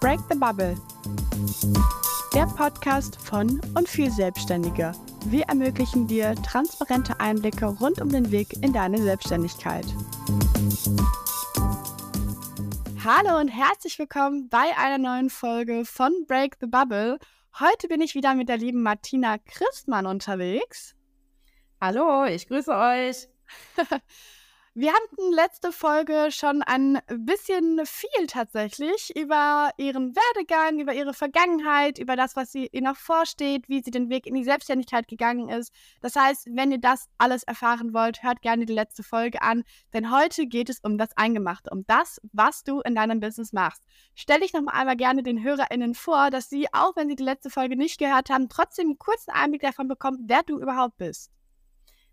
Break the Bubble. Der Podcast von und für Selbstständige. Wir ermöglichen dir transparente Einblicke rund um den Weg in deine Selbstständigkeit. Hallo und herzlich willkommen bei einer neuen Folge von Break the Bubble. Heute bin ich wieder mit der lieben Martina Christmann unterwegs. Hallo, ich grüße euch. Wir hatten letzte Folge schon ein bisschen viel tatsächlich über ihren Werdegang, über ihre Vergangenheit, über das, was sie ihr noch vorsteht, wie sie den Weg in die Selbstständigkeit gegangen ist. Das heißt, wenn ihr das alles erfahren wollt, hört gerne die letzte Folge an, denn heute geht es um das Eingemachte, um das, was du in deinem Business machst. Stell dich nochmal einmal gerne den HörerInnen vor, dass sie, auch wenn sie die letzte Folge nicht gehört haben, trotzdem einen kurzen Einblick davon bekommen, wer du überhaupt bist.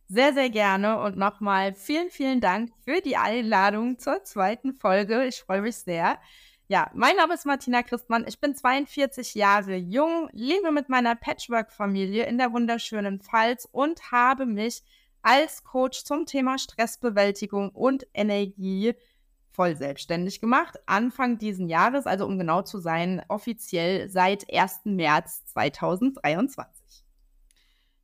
Sehr, sehr gerne und nochmal vielen, vielen Dank für die Einladung zur zweiten Folge. Ich freue mich sehr. Ja, mein Name ist Martina Christmann. Ich bin 42 Jahre jung, lebe mit meiner Patchwork-Familie in der wunderschönen Pfalz und habe mich als Coach zum Thema Stressbewältigung und Energie voll selbstständig gemacht. Anfang diesen Jahres, also um genau zu sein, offiziell seit 1. März 2023.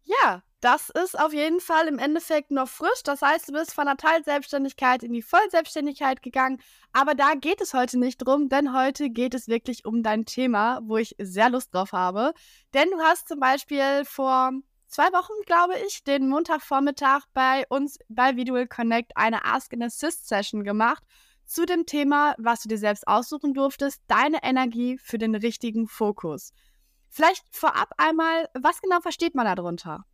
Ja, das ist auf jeden Fall im Endeffekt noch frisch. Das heißt, du bist von der Teilselbstständigkeit in die Vollselbstständigkeit gegangen. Aber da geht es heute nicht drum, denn heute geht es wirklich um dein Thema, wo ich sehr Lust drauf habe. Denn du hast zum Beispiel vor zwei Wochen, glaube ich, den Montagvormittag bei uns bei Visual Connect eine Ask and Assist Session gemacht zu dem Thema, was du dir selbst aussuchen durftest, deine Energie für den richtigen Fokus. Vielleicht vorab einmal, was genau versteht man darunter?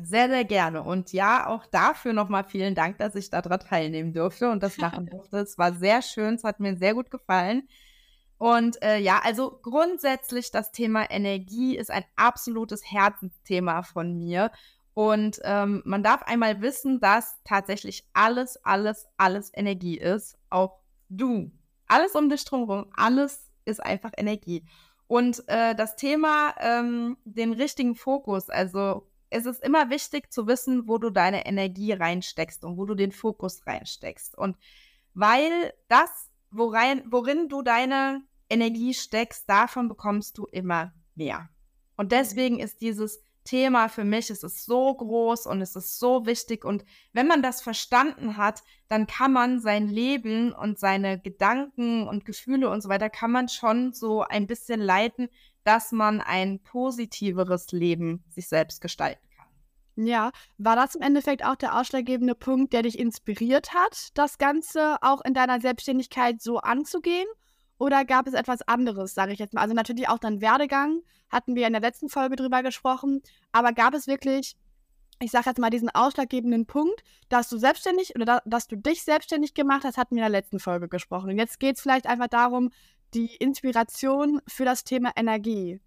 Sehr, sehr gerne. Und ja, auch dafür nochmal vielen Dank, dass ich daran teilnehmen durfte und das machen durfte. Es war sehr schön, es hat mir sehr gut gefallen. Und äh, ja, also grundsätzlich das Thema Energie ist ein absolutes Herzensthema von mir. Und ähm, man darf einmal wissen, dass tatsächlich alles, alles, alles Energie ist. Auch du. Alles um dich drumherum, alles ist einfach Energie. Und äh, das Thema, ähm, den richtigen Fokus, also es ist immer wichtig zu wissen, wo du deine Energie reinsteckst und wo du den Fokus reinsteckst. Und weil das, worein, worin du deine Energie steckst, davon bekommst du immer mehr. Und deswegen ist dieses Thema für mich, es ist so groß und es ist so wichtig. Und wenn man das verstanden hat, dann kann man sein Leben und seine Gedanken und Gefühle und so weiter, kann man schon so ein bisschen leiten, dass man ein positiveres Leben sich selbst gestalten kann. Ja, war das im Endeffekt auch der ausschlaggebende Punkt, der dich inspiriert hat, das Ganze auch in deiner Selbstständigkeit so anzugehen? Oder gab es etwas anderes, sage ich jetzt mal? Also natürlich auch dein Werdegang, hatten wir in der letzten Folge drüber gesprochen, aber gab es wirklich, ich sage jetzt mal, diesen ausschlaggebenden Punkt, dass du selbstständig oder da, dass du dich selbstständig gemacht hast, hatten wir in der letzten Folge gesprochen. Und jetzt geht es vielleicht einfach darum, die Inspiration für das Thema Energie?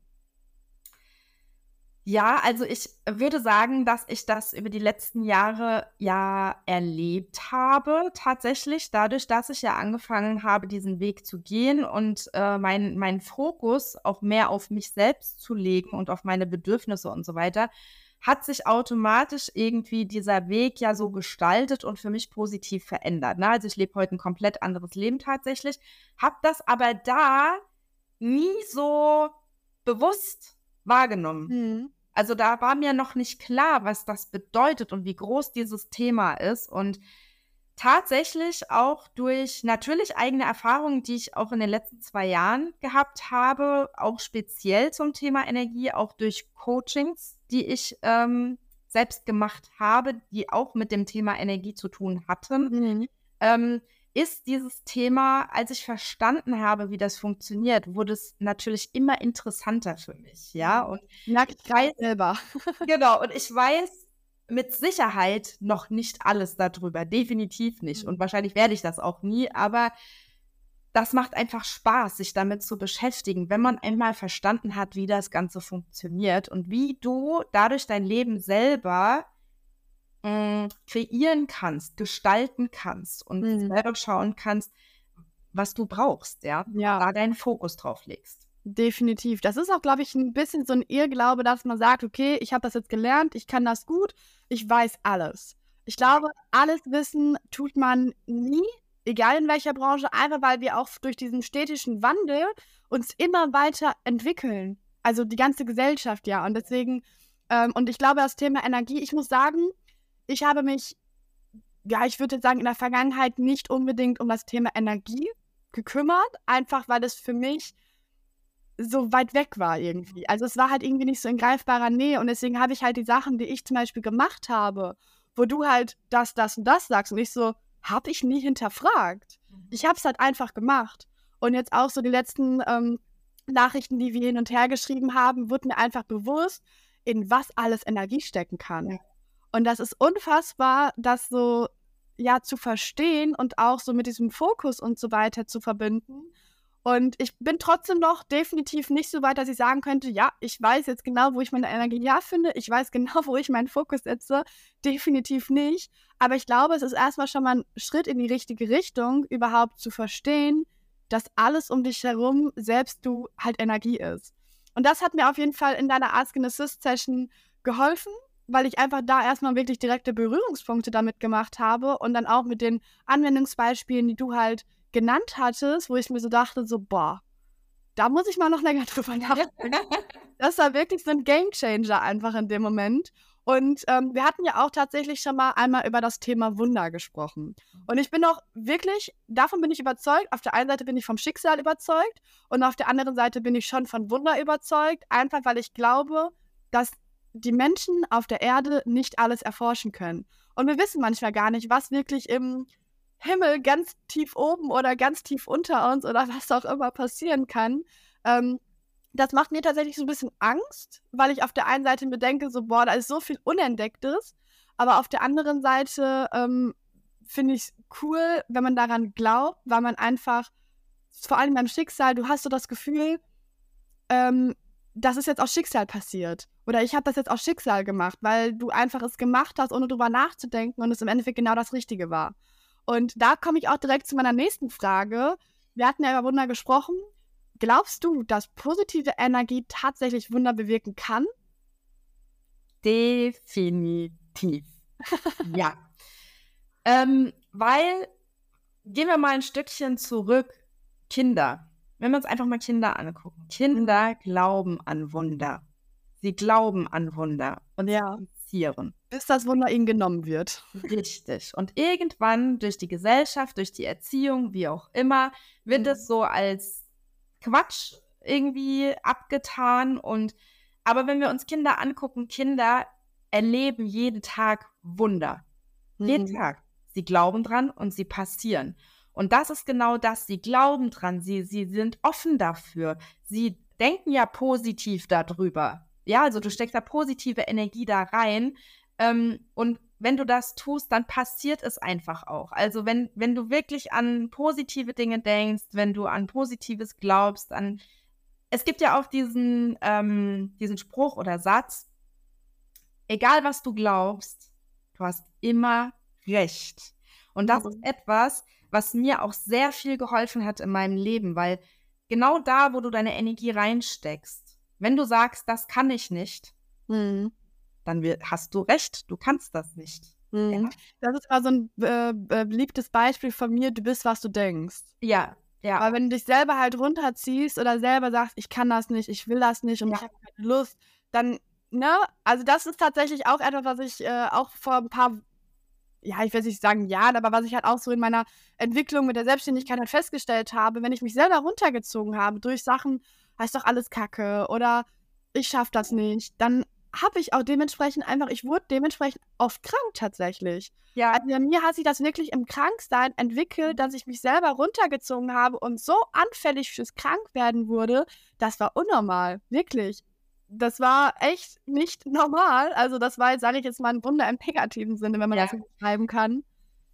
Ja, also ich würde sagen, dass ich das über die letzten Jahre ja erlebt habe, tatsächlich, dadurch, dass ich ja angefangen habe, diesen Weg zu gehen und äh, meinen mein Fokus auch mehr auf mich selbst zu legen und auf meine Bedürfnisse und so weiter, hat sich automatisch irgendwie dieser Weg ja so gestaltet und für mich positiv verändert. Ne? Also ich lebe heute ein komplett anderes Leben tatsächlich, habe das aber da nie so bewusst wahrgenommen. Mhm. Also da war mir noch nicht klar, was das bedeutet und wie groß dieses Thema ist. Und tatsächlich auch durch natürlich eigene Erfahrungen, die ich auch in den letzten zwei Jahren gehabt habe, auch speziell zum Thema Energie, auch durch Coachings, die ich ähm, selbst gemacht habe, die auch mit dem Thema Energie zu tun hatten, mhm. ähm, ist dieses Thema, als ich verstanden habe, wie das funktioniert, wurde es natürlich immer interessanter für mich, ja. Und Merke ich weiß selber. genau, und ich weiß mit Sicherheit noch nicht alles darüber, definitiv nicht. Mhm. Und wahrscheinlich werde ich das auch nie, aber das macht einfach Spaß, sich damit zu beschäftigen, wenn man einmal verstanden hat, wie das Ganze funktioniert und wie du dadurch dein Leben selber mh, mm, kreieren kannst, gestalten kannst und mhm. selber schauen kannst, was du brauchst, ja, ja. da deinen Fokus drauf legst. Definitiv. Das ist auch, glaube ich, ein bisschen so ein Irrglaube, dass man sagt, okay, ich habe das jetzt gelernt, ich kann das gut, ich weiß alles. Ich glaube, alles wissen tut man nie egal in welcher Branche, einfach weil wir auch durch diesen städtischen Wandel uns immer weiter entwickeln. Also die ganze Gesellschaft, ja. Und deswegen, ähm, und ich glaube, das Thema Energie, ich muss sagen, ich habe mich, ja, ich würde sagen, in der Vergangenheit nicht unbedingt um das Thema Energie gekümmert, einfach weil es für mich so weit weg war irgendwie. Also es war halt irgendwie nicht so in greifbarer Nähe und deswegen habe ich halt die Sachen, die ich zum Beispiel gemacht habe, wo du halt das, das und das sagst und ich so, habe ich nie hinterfragt. Mhm. Ich habe es halt einfach gemacht. Und jetzt auch so die letzten ähm, Nachrichten, die wir hin und her geschrieben haben, wurde mir einfach bewusst, in was alles Energie stecken kann. Ja. Und das ist unfassbar, das so ja zu verstehen und auch so mit diesem Fokus und so weiter zu verbinden. Und ich bin trotzdem noch definitiv nicht so weit, dass ich sagen könnte, ja, ich weiß jetzt genau, wo ich meine Energie finde. Ich weiß genau, wo ich meinen Fokus setze. Definitiv nicht. Aber ich glaube, es ist erstmal schon mal ein Schritt in die richtige Richtung, überhaupt zu verstehen, dass alles um dich herum, selbst du, halt Energie ist. Und das hat mir auf jeden Fall in deiner Ask an Assist Session geholfen, weil ich einfach da erstmal wirklich direkte Berührungspunkte damit gemacht habe und dann auch mit den Anwendungsbeispielen, die du halt genannt hattest, wo ich mir so dachte, so, boah, da muss ich mal noch länger drüber nachdenken. das war wirklich so ein Gamechanger einfach in dem Moment. Und ähm, wir hatten ja auch tatsächlich schon mal einmal über das Thema Wunder gesprochen. Und ich bin auch wirklich, davon bin ich überzeugt. Auf der einen Seite bin ich vom Schicksal überzeugt und auf der anderen Seite bin ich schon von Wunder überzeugt, einfach weil ich glaube, dass die Menschen auf der Erde nicht alles erforschen können. Und wir wissen manchmal gar nicht, was wirklich im Himmel ganz tief oben oder ganz tief unter uns oder was auch immer passieren kann. Ähm, das macht mir tatsächlich so ein bisschen Angst, weil ich auf der einen Seite mir denke, so, boah, da ist so viel Unentdecktes. Aber auf der anderen Seite ähm, finde ich es cool, wenn man daran glaubt, weil man einfach, vor allem beim Schicksal, du hast so das Gefühl, ähm, das ist jetzt aus Schicksal passiert. Oder ich habe das jetzt aus Schicksal gemacht, weil du einfach es gemacht hast, ohne drüber nachzudenken und es im Endeffekt genau das Richtige war. Und da komme ich auch direkt zu meiner nächsten Frage. Wir hatten ja über Wunder gesprochen. Glaubst du, dass positive Energie tatsächlich Wunder bewirken kann? Definitiv. ja. Ähm, weil, gehen wir mal ein Stückchen zurück. Kinder. Wenn wir uns einfach mal Kinder angucken. Kinder glauben an Wunder. Sie glauben an Wunder und ja. Passieren. Bis das Wunder ihnen genommen wird. Richtig. Und irgendwann durch die Gesellschaft, durch die Erziehung, wie auch immer, wird mhm. es so als Quatsch irgendwie abgetan. Und aber wenn wir uns Kinder angucken, Kinder erleben jeden Tag Wunder. Mhm. Jeden Tag. Sie glauben dran und sie passieren. Und das ist genau das. Sie glauben dran. Sie, sie sind offen dafür. Sie denken ja positiv darüber. Ja, also du steckst da positive Energie da rein. Ähm, und wenn du das tust, dann passiert es einfach auch. Also wenn, wenn du wirklich an positive Dinge denkst, wenn du an Positives glaubst, an es gibt ja auch diesen, ähm, diesen Spruch oder Satz, egal was du glaubst, du hast immer recht. Und das ist etwas, was mir auch sehr viel geholfen hat in meinem Leben, weil genau da, wo du deine Energie reinsteckst, wenn du sagst, das kann ich nicht, mhm dann hast du recht, du kannst das nicht. Mhm. Ja? Das ist also ein äh, beliebtes Beispiel von mir, du bist, was du denkst. Ja, ja. Weil wenn du dich selber halt runterziehst oder selber sagst, ich kann das nicht, ich will das nicht und ja. ich habe keine Lust, dann, ne, also das ist tatsächlich auch etwas, was ich äh, auch vor ein paar, ja, ich will nicht sagen Jahren, aber was ich halt auch so in meiner Entwicklung mit der Selbstständigkeit halt festgestellt habe, wenn ich mich selber runtergezogen habe durch Sachen, heißt doch alles Kacke oder ich schaff das nicht, dann habe ich auch dementsprechend einfach, ich wurde dementsprechend oft krank tatsächlich. Ja. Also bei mir hat sich das wirklich im Kranksein entwickelt, dass ich mich selber runtergezogen habe und so anfällig fürs Krankwerden wurde, das war unnormal, wirklich. Das war echt nicht normal. Also das war jetzt, sage ich jetzt mal, ein Wunder im negativen Sinne, wenn man ja. das beschreiben kann.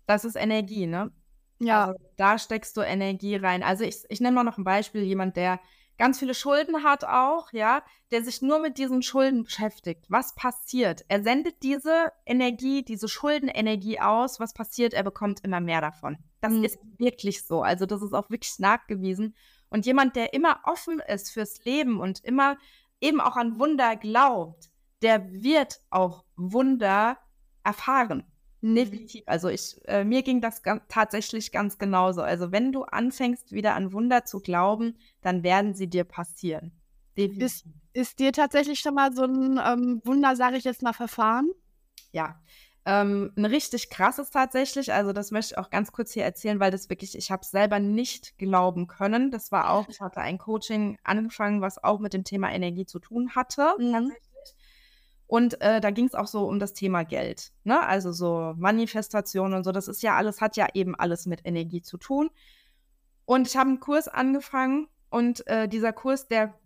Das ist Energie, ne? Ja. Also, da steckst du Energie rein. Also ich, ich nenne mal noch ein Beispiel, jemand, der ganz viele Schulden hat auch, ja, der sich nur mit diesen Schulden beschäftigt. Was passiert? Er sendet diese Energie, diese Schuldenenergie aus. Was passiert? Er bekommt immer mehr davon. Das mhm. ist wirklich so. Also das ist auch wirklich nachgewiesen. Und jemand, der immer offen ist fürs Leben und immer eben auch an Wunder glaubt, der wird auch Wunder erfahren. Definitiv. Also ich, äh, mir ging das ganz, tatsächlich ganz genauso. Also wenn du anfängst, wieder an Wunder zu glauben, dann werden sie dir passieren. Definitiv. Ist, ist dir tatsächlich schon mal so ein ähm, Wunder, sage ich jetzt mal, verfahren? Ja. Ähm, ein richtig krasses tatsächlich, also das möchte ich auch ganz kurz hier erzählen, weil das wirklich, ich habe es selber nicht glauben können. Das war auch, ich hatte ein Coaching angefangen, was auch mit dem Thema Energie zu tun hatte. Mhm. Und äh, da ging es auch so um das Thema Geld. Ne? Also so Manifestation und so. Das ist ja alles, hat ja eben alles mit Energie zu tun. Und ich habe einen Kurs angefangen und äh, dieser Kurs, der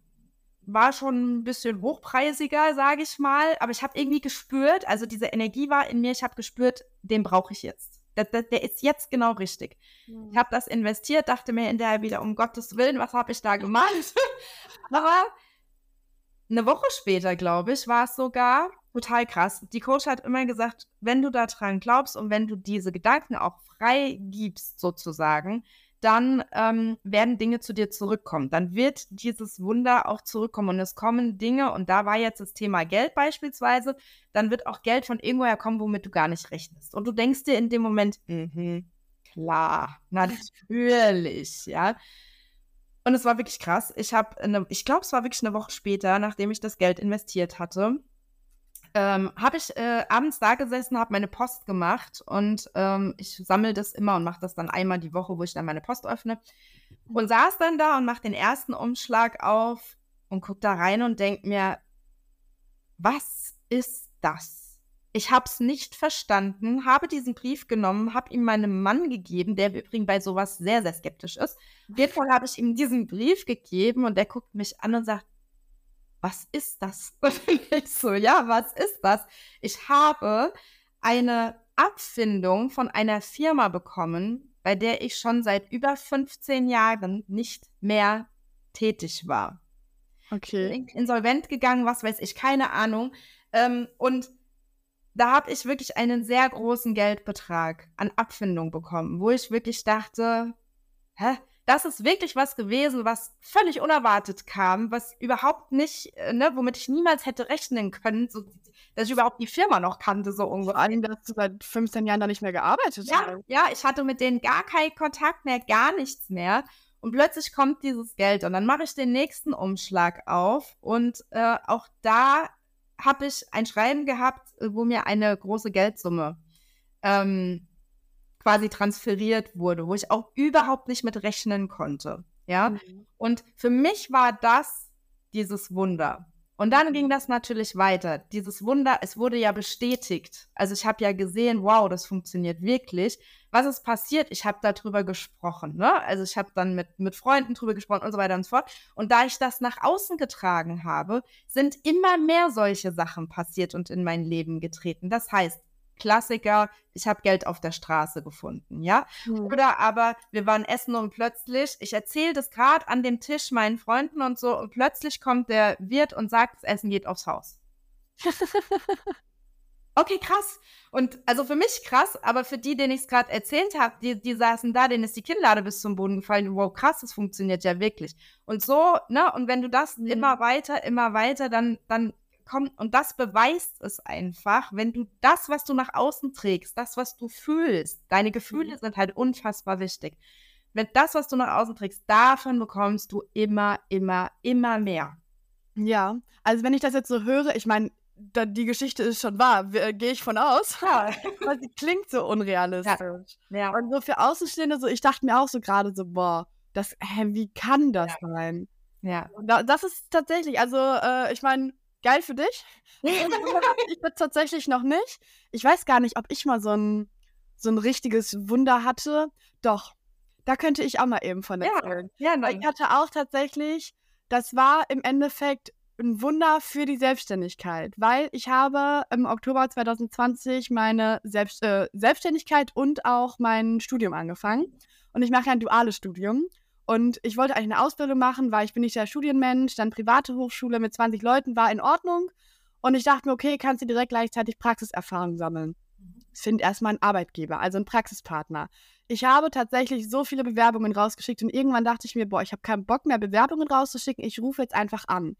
war schon ein bisschen hochpreisiger, sage ich mal. Aber ich habe irgendwie gespürt, also diese Energie war in mir, ich habe gespürt, den brauche ich jetzt. Der, der, der, ist jetzt genau richtig. Mhm. Ich habe das investiert, dachte mir hinterher wieder, um Gottes Willen, was habe ich da gemacht? Aber eine Woche später, glaube ich, war es sogar total krass. Die Coach hat immer gesagt, wenn du daran glaubst und wenn du diese Gedanken auch frei gibst, sozusagen, dann ähm, werden Dinge zu dir zurückkommen. Dann wird dieses Wunder auch zurückkommen und es kommen Dinge, und da war jetzt das Thema Geld beispielsweise, dann wird auch Geld von irgendwoher kommen, womit du gar nicht rechnest. Und du denkst dir in dem Moment, mhm, klar, natürlich, ja. Und es war wirklich krass. Ich habe, ich glaube, es war wirklich eine Woche später, nachdem ich das Geld investiert hatte, ähm, habe ich äh, abends da gesessen, habe meine Post gemacht und ähm, ich sammle das immer und mache das dann einmal die Woche, wo ich dann meine Post öffne. Und saß dann da und mache den ersten Umschlag auf und gucke da rein und denke mir, was ist das? Ich habe es nicht verstanden, habe diesen Brief genommen, habe ihm meinem Mann gegeben, der übrigens bei sowas sehr, sehr skeptisch ist. Auf jeden Fall habe ich ihm diesen Brief gegeben und der guckt mich an und sagt, was ist das? Und ich so, ja, was ist das? Ich habe eine Abfindung von einer Firma bekommen, bei der ich schon seit über 15 Jahren nicht mehr tätig war. Okay. Insolvent gegangen, was weiß ich, keine Ahnung. Ähm, und da habe ich wirklich einen sehr großen Geldbetrag an Abfindung bekommen, wo ich wirklich dachte, hä? Das ist wirklich was gewesen, was völlig unerwartet kam, was überhaupt nicht, äh, ne, womit ich niemals hätte rechnen können, so, dass ich überhaupt die Firma noch kannte, so ungefähr. Vor allem, dass du seit 15 Jahren da nicht mehr gearbeitet ja, hast. Ja, ich hatte mit denen gar keinen Kontakt mehr, gar nichts mehr. Und plötzlich kommt dieses Geld und dann mache ich den nächsten Umschlag auf und äh, auch da habe ich ein Schreiben gehabt, äh, wo mir eine große Geldsumme ähm, quasi transferiert wurde, wo ich auch überhaupt nicht mit rechnen konnte. Ja. Mhm. Und für mich war das dieses Wunder. Und dann ging das natürlich weiter. Dieses Wunder, es wurde ja bestätigt. Also ich habe ja gesehen, wow, das funktioniert wirklich. Was ist passiert? Ich habe darüber gesprochen. Ne? Also ich habe dann mit, mit Freunden drüber gesprochen und so weiter und so fort. Und da ich das nach außen getragen habe, sind immer mehr solche Sachen passiert und in mein Leben getreten. Das heißt, Klassiker, ich habe Geld auf der Straße gefunden, ja? Mhm. Oder aber wir waren essen und plötzlich, ich erzähle das gerade an dem Tisch meinen Freunden und so und plötzlich kommt der Wirt und sagt, das Essen geht aufs Haus. okay, krass. Und also für mich krass, aber für die, denen ich es gerade erzählt habe, die, die saßen da, denen ist die Kinnlade bis zum Boden gefallen. Wow, krass, das funktioniert ja wirklich. Und so, ne, und wenn du das mhm. immer weiter, immer weiter, dann, dann kommt, und das beweist es einfach, wenn du das, was du nach außen trägst, das, was du fühlst, deine Gefühle mhm. sind halt unfassbar wichtig. Wenn das, was du nach außen trägst, davon bekommst du immer, immer, immer mehr. Ja, also wenn ich das jetzt so höre, ich meine, die Geschichte ist schon wahr, äh, gehe ich von aus. Ja. Weil sie klingt so unrealistisch. Ja. ja. Und so für Außenstehende, so, ich dachte mir auch so gerade so, boah, das, hä, wie kann das ja. sein? Ja. Da, das ist tatsächlich, also äh, ich meine, geil für dich. ich bin tatsächlich noch nicht. Ich weiß gar nicht, ob ich mal so ein, so ein richtiges Wunder hatte. Doch, da könnte ich auch mal eben von erzählen. Ja, ja ich hatte auch tatsächlich, das war im Endeffekt ein Wunder für die Selbstständigkeit, weil ich habe im Oktober 2020 meine Selbst, äh, Selbstständigkeit und auch mein Studium angefangen. Und ich mache ja ein duales Studium. Und ich wollte eigentlich eine Ausbildung machen, weil ich bin nicht der Studienmensch. Dann private Hochschule mit 20 Leuten war in Ordnung. Und ich dachte mir, okay, kannst du direkt gleichzeitig Praxiserfahrung sammeln. Ich finde erstmal einen Arbeitgeber, also einen Praxispartner. Ich habe tatsächlich so viele Bewerbungen rausgeschickt und irgendwann dachte ich mir, boah, ich habe keinen Bock mehr, Bewerbungen rauszuschicken. Ich rufe jetzt einfach an.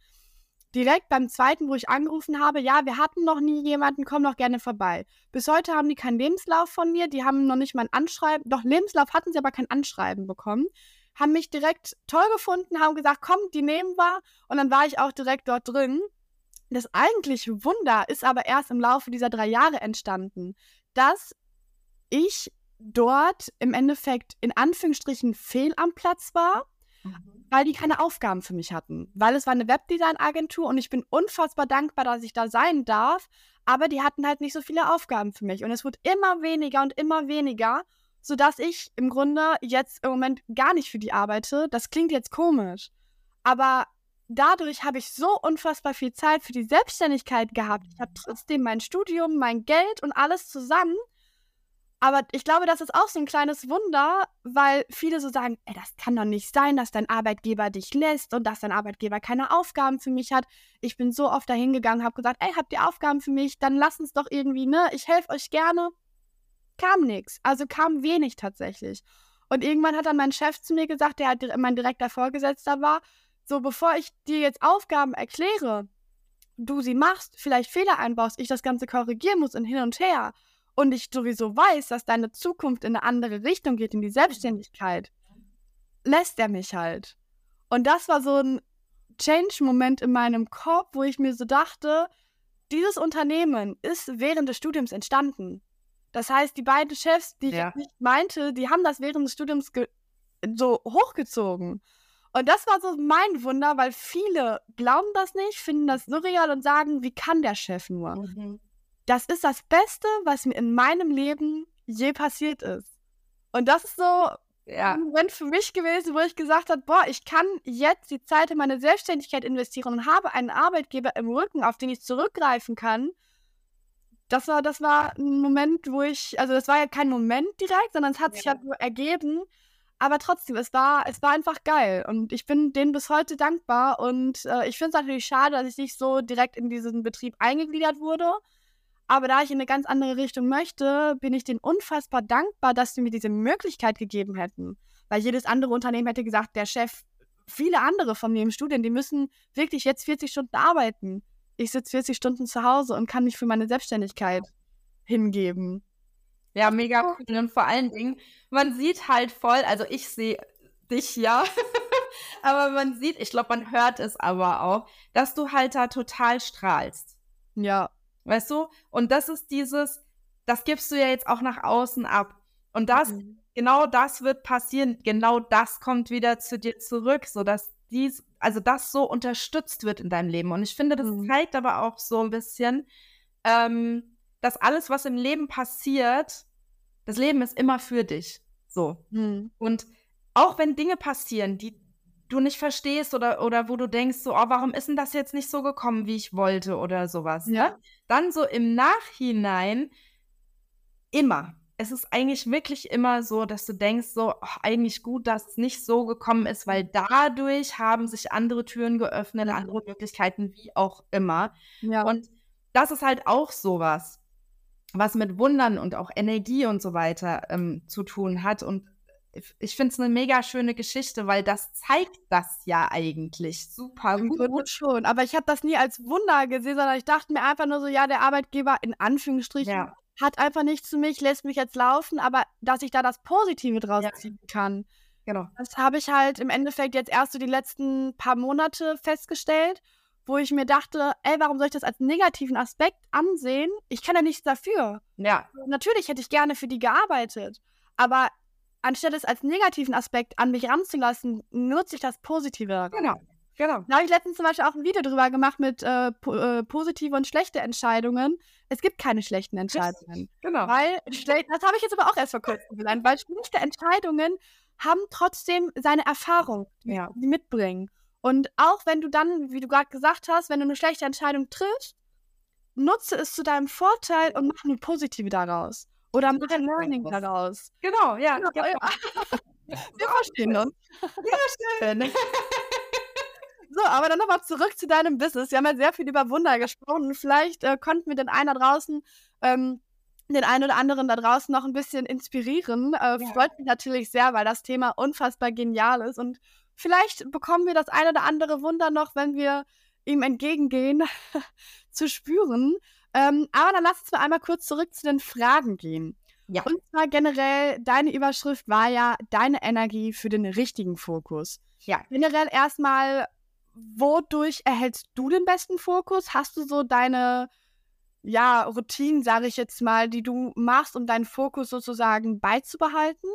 direkt beim zweiten, wo ich angerufen habe, ja, wir hatten noch nie jemanden, komm doch gerne vorbei. Bis heute haben die keinen Lebenslauf von mir, die haben noch nicht mal ein Anschreiben, doch Lebenslauf hatten sie aber kein Anschreiben bekommen, haben mich direkt toll gefunden, haben gesagt, komm, die nehmen wir und dann war ich auch direkt dort drin. Das eigentliche Wunder ist aber erst im Laufe dieser drei Jahre entstanden, dass ich dort im Endeffekt in Anführungsstrichen fehl am Platz war Mhm. weil die keine Aufgaben für mich hatten. Weil es war eine Webdesign-Agentur und ich bin unfassbar dankbar, dass ich da sein darf. Aber die hatten halt nicht so viele Aufgaben für mich. Und es wurde immer weniger und immer weniger, sodass ich im Grunde jetzt im Moment gar nicht für die arbeite. Das klingt jetzt komisch. Aber dadurch habe ich so unfassbar viel Zeit für die Selbstständigkeit gehabt. Ich habe trotzdem mein Studium, mein Geld und alles zusammen. Aber ich glaube, das ist auch so ein kleines Wunder, weil viele so sagen, ey, das kann doch nicht sein, dass dein Arbeitgeber dich lässt und dass dein Arbeitgeber keine Aufgaben für mich hat. Ich bin so oft dahin gegangen, habe gesagt, ey, habt ihr Aufgaben für mich? Dann lasst uns doch irgendwie, ne? Ich helfe euch gerne. Kam nichts. Also kam wenig tatsächlich. Und irgendwann hat dann mein Chef zu mir gesagt, der halt mein direkter Vorgesetzter war, so bevor ich dir jetzt Aufgaben erkläre, du sie machst, vielleicht Fehler einbaust, ich das Ganze korrigieren muss und hin und her und ich sowieso weiß, dass deine Zukunft in eine andere Richtung geht, in die Selbstständigkeit, lässt er mich halt. Und das war so ein Change-Moment in meinem Kopf, wo ich mir so dachte, dieses Unternehmen ist während des Studiums entstanden. Das heißt, die beiden Chefs, die ja. ich nicht meinte, die haben das während des Studiums so hochgezogen. Und das war so mein Wunder, weil viele glauben das nicht, finden das surreal und sagen, wie kann der Chef nur? Mhm das ist das Beste, was mir in meinem Leben je passiert ist. Und das ist so ja. ein Moment für mich gewesen, wo ich gesagt habe, boah, ich kann jetzt die Zeit in meine Selbstständigkeit investieren und habe einen Arbeitgeber im Rücken, auf den ich zurückgreifen kann. Das war, das war ein Moment, wo ich, also das war ja kein Moment direkt, sondern es hat ja. sich halt nur ergeben. Aber trotzdem, es war, es war einfach geil. Und ich bin denen bis heute dankbar. Und äh, ich finde es natürlich schade, dass ich nicht so direkt in diesen Betrieb eingegliedert wurde. Aber da ich in eine ganz andere Richtung möchte, bin ich denen unfassbar dankbar, dass sie mir diese Möglichkeit gegeben hätten. Weil jedes andere Unternehmen hätte gesagt, der Chef, viele andere von mir im Studium, die müssen wirklich jetzt 40 Stunden arbeiten. Ich sitze 40 Stunden zu Hause und kann mich für meine Selbstständigkeit hingeben. Ja, mega cool. Und vor allen Dingen, man sieht halt voll, also ich sehe dich ja, aber man sieht, ich glaube, man hört es aber auch, dass du halt da total strahlst. Ja, Weißt du? Und das ist dieses, das gibst du ja jetzt auch nach außen ab. Und das, mhm. genau das wird passieren. Genau das kommt wieder zu dir zurück, sodass dies, also das so unterstützt wird in deinem Leben. Und ich finde, das mhm. zeigt aber auch so ein bisschen, ähm, dass alles, was im Leben passiert, das Leben ist immer für dich. So. Mhm. Und auch wenn Dinge passieren, die du nicht verstehst oder, oder wo du denkst, so, oh, warum ist denn das jetzt nicht so gekommen, wie ich wollte oder sowas. Ne? Ja. Dann so im Nachhinein immer. Es ist eigentlich wirklich immer so, dass du denkst, so, oh, eigentlich gut, dass es nicht so gekommen ist, weil dadurch haben sich andere Türen geöffnet, andere Möglichkeiten, wie auch immer. Ja. Und das ist halt auch sowas, was mit Wundern und auch Energie und so weiter ähm, zu tun hat. Und ich finde es eine mega schöne Geschichte, weil das zeigt das ja eigentlich super gut. gut schon, aber ich habe das nie als Wunder gesehen, sondern ich dachte mir einfach nur so, ja, der Arbeitgeber in Anführungsstrichen ja. Hat einfach nichts zu mich, lässt mich jetzt laufen, aber dass ich da das Positive draus ja. ziehen kann. Genau. Das habe ich halt im Endeffekt jetzt erst so die letzten paar Monate festgestellt, wo ich mir dachte, ey, warum soll ich das als negativen Aspekt ansehen? Ich kann ja nichts dafür. Ja. Natürlich hätte ich gerne für die gearbeitet, aber anstelle es als negativen Aspekt an mich ranzulassen, nutze ich das Positive. Genau. Genau. Da habe ich letztens zum Beispiel auch ein Video drüber gemacht mit äh, po äh, positive und schlechte Entscheidungen. Es gibt keine schlechten Entscheidungen. Genau. Weil, das habe ich jetzt aber auch erst vor kurzem gelernt, weil schlechte Entscheidungen haben trotzdem seine Erfahrung, ja. die mitbringen. Und auch wenn du dann, wie du gerade gesagt hast, wenn du eine schlechte Entscheidung triffst, nutze es zu deinem Vorteil und mach eine positive daraus. Oder mach ein Learning daraus. Genau, ja. Genau, ja. Wir verstehen uns. Ja, schön. So, aber dann nochmal zurück zu deinem Business. Wir haben ja sehr viel über Wunder gesprochen. Vielleicht äh, konnten wir den einen da draußen, ähm, den einen oder anderen da draußen noch ein bisschen inspirieren. Äh, ja. Freut mich natürlich sehr, weil das Thema unfassbar genial ist. Und vielleicht bekommen wir das ein oder andere Wunder noch, wenn wir ihm entgegengehen, zu spüren. Ähm, aber dann lass uns mal einmal kurz zurück zu den Fragen gehen. Ja. Und zwar generell, deine Überschrift war ja deine Energie für den richtigen Fokus. Ja. Generell erstmal, wodurch erhältst du den besten Fokus? Hast du so deine ja, Routinen, sage ich jetzt mal, die du machst, um deinen Fokus sozusagen beizubehalten?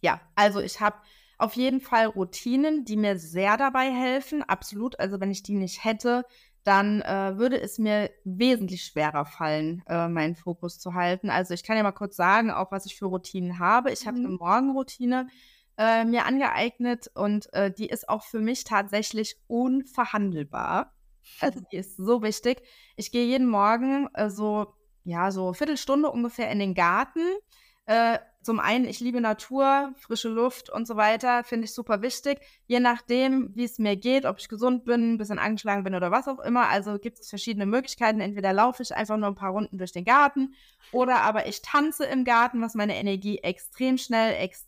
Ja, also ich habe auf jeden Fall Routinen, die mir sehr dabei helfen. Absolut. Also wenn ich die nicht hätte, dann äh, würde es mir wesentlich schwerer fallen, äh, meinen Fokus zu halten. Also ich kann ja mal kurz sagen, auch was ich für Routinen habe. Ich habe eine Mhm. Morgenroutine äh, mir angeeignet und äh, die ist auch für mich tatsächlich unverhandelbar. Also die ist so wichtig. Ich gehe jeden Morgen äh, so, ja, so Viertelstunde ungefähr in den Garten. Äh, zum einen, ich liebe Natur, frische Luft und so weiter, finde ich super wichtig. Je nachdem, wie es mir geht, ob ich gesund bin, ein bisschen angeschlagen bin oder was auch immer. Also gibt es verschiedene Möglichkeiten. Entweder laufe ich einfach nur ein paar Runden durch den Garten oder aber ich tanze im Garten, was meine Energie extrem schnell, extrem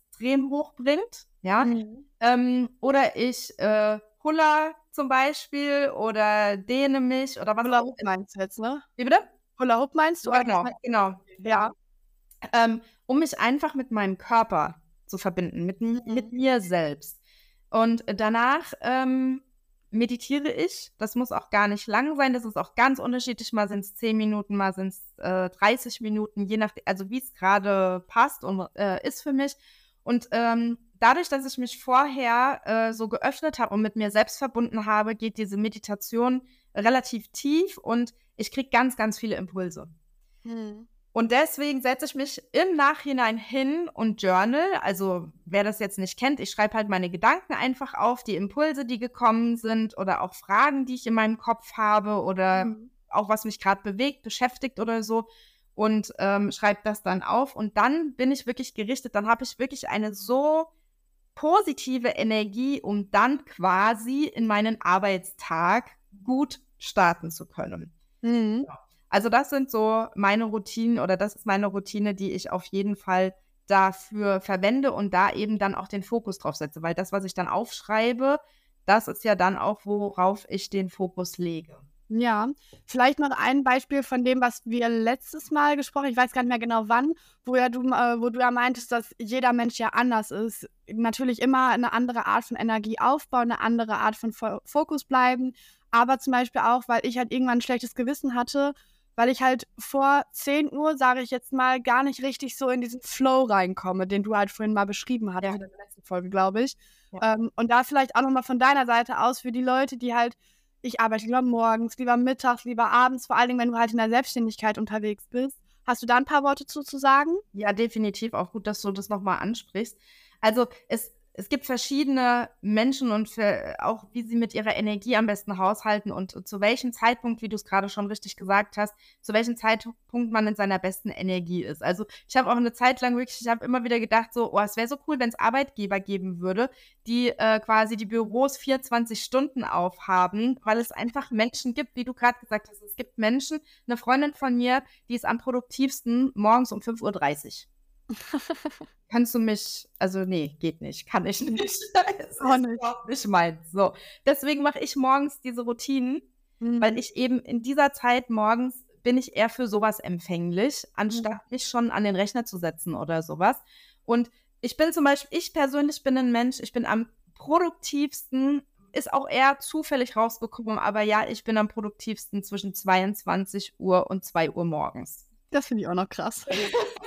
hoch bringt. Ja. Mhm. Ähm, oder ich äh, Hula zum Beispiel oder dehne mich oder was Hula Hoop meinst du jetzt, ne? Wie bitte? Hula Hoop meinst du? Ja, genau, genau. Ja. ähm, um mich einfach mit meinem Körper zu verbinden, mit, Mhm. mit mir selbst. Und danach ähm, meditiere ich. Das muss auch gar nicht lang sein. Das ist auch ganz unterschiedlich. Mal sind es 10 Minuten, mal sind es äh, 30 Minuten, je nachdem, also wie es gerade passt und äh, ist für mich. Und ähm, dadurch, dass ich mich vorher äh, so geöffnet habe und mit mir selbst verbunden habe, geht diese Meditation relativ tief und ich kriege ganz, ganz viele Impulse. Mhm. Und deswegen setze ich mich im Nachhinein hin und journal. Also wer das jetzt nicht kennt, ich schreibe halt meine Gedanken einfach auf, die Impulse, die gekommen sind oder auch Fragen, die ich in meinem Kopf habe oder Mhm. auch was mich gerade bewegt, beschäftigt oder so und ähm, schreibe das dann auf. Und dann bin ich wirklich gerichtet, dann habe ich wirklich eine so positive Energie, um dann quasi in meinen Arbeitstag gut starten zu können. Mhm. Also das sind so meine Routinen oder das ist meine Routine, die ich auf jeden Fall dafür verwende und da eben dann auch den Fokus drauf setze, weil das, was ich dann aufschreibe, das ist ja dann auch, worauf ich den Fokus lege. Ja, vielleicht noch ein Beispiel von dem, was wir letztes Mal gesprochen haben. Ich weiß gar nicht mehr genau wann, wo ja du, äh, wo du ja meintest, dass jeder Mensch ja anders ist. Natürlich immer eine andere Art von Energie aufbauen, eine andere Art von Fo Fokus bleiben. Aber zum Beispiel auch, weil ich halt irgendwann ein schlechtes Gewissen hatte, weil ich halt vor 10 Uhr, sage ich jetzt mal, gar nicht richtig so in diesen Flow reinkomme, den du halt vorhin mal beschrieben hattest Ja. in der letzten Folge, glaube ich. Ja. Ähm, und da vielleicht auch nochmal von deiner Seite aus für die Leute, die halt ich arbeite lieber morgens, lieber mittags, lieber abends, vor allen Dingen, wenn du halt in der Selbstständigkeit unterwegs bist. Hast du da ein paar Worte zu, zu sagen? Ja, definitiv. Auch gut, dass du das nochmal ansprichst. Also es, es gibt verschiedene Menschen und für, auch wie sie mit ihrer Energie am besten haushalten und zu welchem Zeitpunkt, wie du es gerade schon richtig gesagt hast, zu welchem Zeitpunkt man in seiner besten Energie ist. Also ich habe auch eine Zeit lang wirklich, ich habe immer wieder gedacht, so, oh, es wäre so cool, wenn es Arbeitgeber geben würde, die äh, quasi die Büros 24 Stunden aufhaben, weil es einfach Menschen gibt, wie du gerade gesagt hast. Es gibt Menschen, eine Freundin von mir, die ist am produktivsten morgens um 5.30 Uhr. Kannst du mich, also nee, geht nicht, kann ich nicht. Das Auch ist nicht. überhaupt nicht meins. So, deswegen mache ich morgens diese Routinen, Mhm. weil ich eben in dieser Zeit morgens bin ich eher für sowas empfänglich, anstatt mich schon an den Rechner zu setzen oder sowas. Und ich bin zum Beispiel, ich persönlich bin ein Mensch, ich bin am produktivsten, ist auch eher zufällig rausgekommen, aber ja, ich bin am produktivsten zwischen 22 Uhr und 2 Uhr morgens. Das finde ich auch noch krass.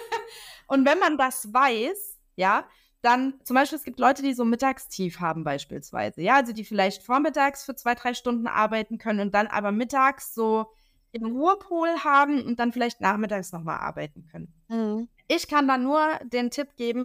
Und wenn man das weiß, ja, dann zum Beispiel, es gibt Leute, die so Mittagstief haben beispielsweise, ja, also die vielleicht vormittags für zwei, drei Stunden arbeiten können und dann aber mittags so in Ruhepol haben und dann vielleicht nachmittags nochmal arbeiten können. Mhm. Ich kann da nur den Tipp geben,